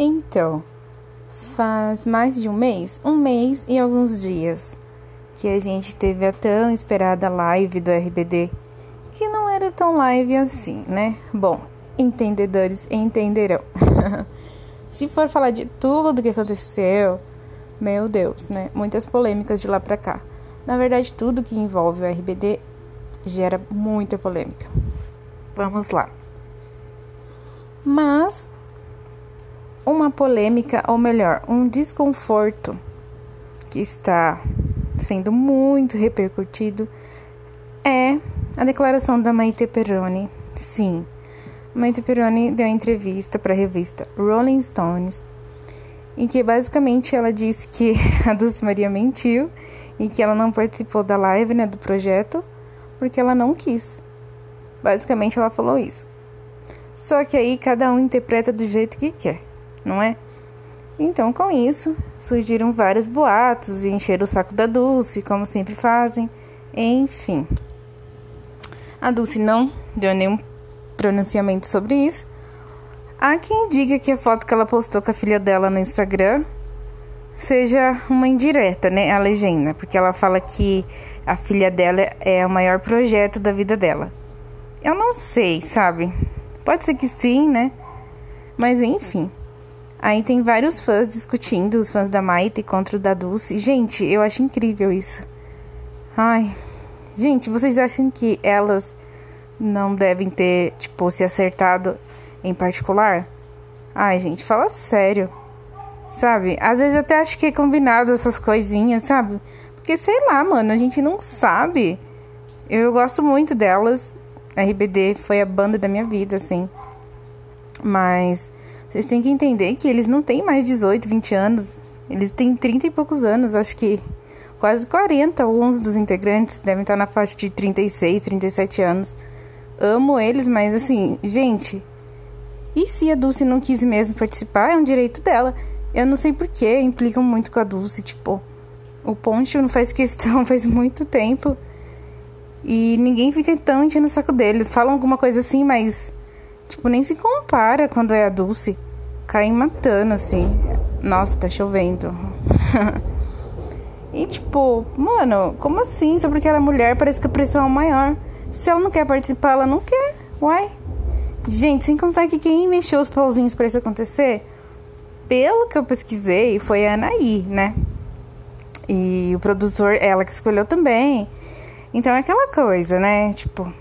Então, faz mais de um mês, um mês e alguns dias, que a gente teve a tão esperada live do RBD, que não era tão live assim, né? Bom, entendedores entenderão. Se for falar de tudo que aconteceu, meu Deus, né? Muitas polêmicas de lá pra cá. Na verdade, tudo que envolve o RBD gera muita polêmica. Vamos lá. Mas uma polêmica, ou melhor, um desconforto que está sendo muito repercutido é a declaração da Maite Perrone. Sim, Maite Perrone deu entrevista para a revista Rolling Stones, em que basicamente ela disse que a Dulce Maria mentiu e que ela não participou da live, né, do projeto, porque ela não quis. Basicamente ela falou isso. Só que aí cada um interpreta do jeito que quer não é? Então, com isso, surgiram vários boatos e encheram o saco da Dulce, como sempre fazem. Enfim. A Dulce não deu nenhum pronunciamento sobre isso. Há quem diga que a foto que ela postou com a filha dela no Instagram seja uma indireta, né? A legenda, porque ela fala que a filha dela é o maior projeto da vida dela. Eu não sei, sabe? Pode ser que sim, né? Mas enfim. Aí tem vários fãs discutindo, os fãs da Maite contra o da Dulce. Gente, eu acho incrível isso. Ai, gente, vocês acham que elas não devem ter, tipo, se acertado em particular? Ai, gente, fala sério. Sabe? Às vezes até acho que é combinado essas coisinhas, sabe? Porque sei lá, mano, a gente não sabe. Eu gosto muito delas. RBD foi a banda da minha vida, assim. Mas vocês têm que entender que eles não têm mais 18, 20 anos. Eles têm 30 e poucos anos, acho que quase 40. Alguns dos integrantes devem estar na faixa de 36, 37 anos. Amo eles, mas assim, gente. E se a Dulce não quis mesmo participar, é um direito dela. Eu não sei porquê, implicam muito com a Dulce. Tipo, o Poncho não faz questão faz muito tempo. E ninguém fica tão enchendo o saco dele. Falam alguma coisa assim, mas Tipo, nem se compara quando é a Dulce. Cai matando, assim. Nossa, tá chovendo. e tipo, mano, como assim? Só porque ela é mulher, parece que a pressão é maior. Se ela não quer participar, ela não quer. Uai. Gente, sem contar que quem mexeu os pauzinhos para isso acontecer, pelo que eu pesquisei, foi a Anaí, né? E o produtor, ela que escolheu também. Então é aquela coisa, né? Tipo,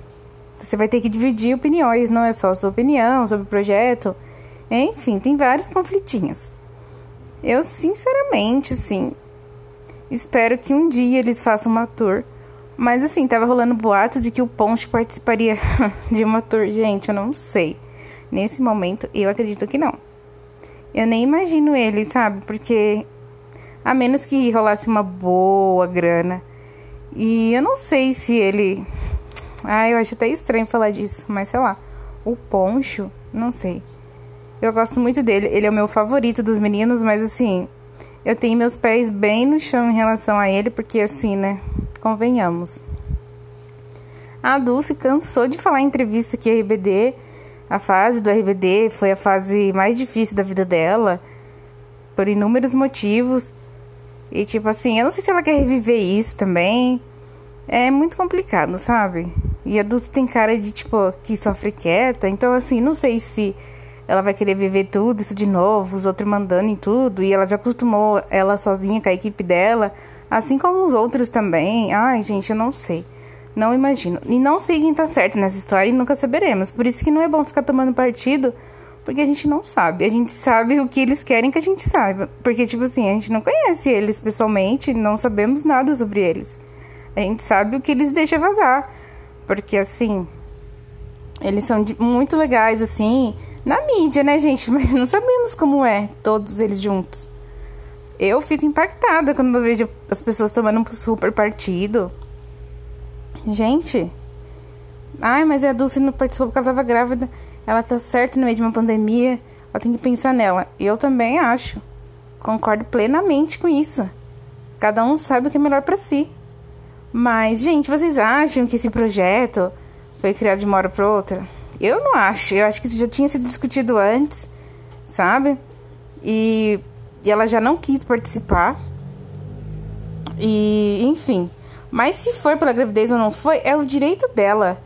você vai ter que dividir opiniões, não é só sua opinião sobre o projeto. Enfim, tem vários conflitinhos. Eu, sinceramente, assim, espero que um dia eles façam uma tour. Mas, assim, tava rolando boatos de que o Ponte participaria de uma tour. Gente, eu não sei. Nesse momento, eu acredito que não. Eu nem imagino ele, sabe? Porque, a menos que rolasse uma boa grana. E eu não sei se ele ah, eu acho até estranho falar disso, mas sei lá. O Poncho, não sei. Eu gosto muito dele. Ele é o meu favorito dos meninos, mas assim, eu tenho meus pés bem no chão em relação a ele, porque assim, né? Convenhamos. A Dulce cansou de falar em entrevista que a RBD, a fase do RBD foi a fase mais difícil da vida dela, por inúmeros motivos. E tipo assim, eu não sei se ela quer reviver isso também. É muito complicado, sabe? E a Dulce tem cara de, tipo, que sofre quieta. Então, assim, não sei se ela vai querer viver tudo isso de novo, os outros mandando em tudo. E ela já acostumou ela sozinha com a equipe dela. Assim como os outros também. Ai, gente, eu não sei. Não imagino. E não sei quem tá certo nessa história e nunca saberemos. Por isso que não é bom ficar tomando partido, porque a gente não sabe. A gente sabe o que eles querem que a gente saiba. Porque, tipo assim, a gente não conhece eles pessoalmente, não sabemos nada sobre eles. A gente sabe o que eles deixam vazar. Porque assim, eles são muito legais, assim, na mídia, né, gente? Mas não sabemos como é todos eles juntos. Eu fico impactada quando eu vejo as pessoas tomando um super partido. Gente. Ai, mas a Dulce não participou porque ela estava grávida. Ela tá certa no meio de uma pandemia. Ela tem que pensar nela. Eu também acho. Concordo plenamente com isso. Cada um sabe o que é melhor para si. Mas, gente, vocês acham que esse projeto foi criado de uma hora para outra? Eu não acho. Eu acho que isso já tinha sido discutido antes, sabe? E, e ela já não quis participar. E, enfim. Mas se foi pela gravidez ou não foi, é o direito dela.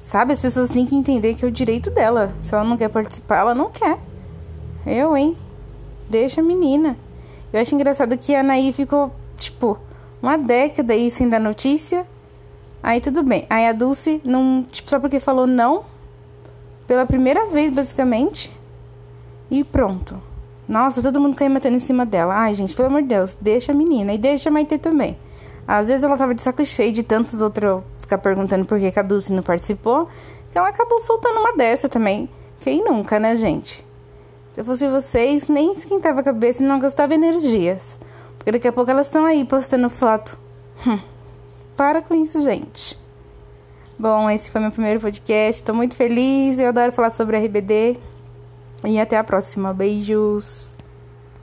Sabe? As pessoas têm que entender que é o direito dela. Se ela não quer participar, ela não quer. Eu, hein? Deixa a menina. Eu acho engraçado que a Anaí ficou, tipo, uma década aí sem dar notícia. Aí tudo bem. Aí a Dulce, não, tipo, só porque falou não, pela primeira vez, basicamente. E pronto. Nossa, todo mundo caiu matando em cima dela. Ai, gente, pelo amor de Deus, deixa a menina. E deixa a Maite também. Às vezes ela tava de saco cheio de tantos outros ficar perguntando por que a Dulce não participou. Que ela acabou soltando uma dessa também. Quem nunca, né, gente? Se eu fosse vocês, nem esquentava a cabeça e não gastava energias. Porque daqui a pouco elas estão aí postando foto. Hum, para com isso, gente. Bom, esse foi meu primeiro podcast. Estou muito feliz. Eu adoro falar sobre RBD. E até a próxima. Beijos.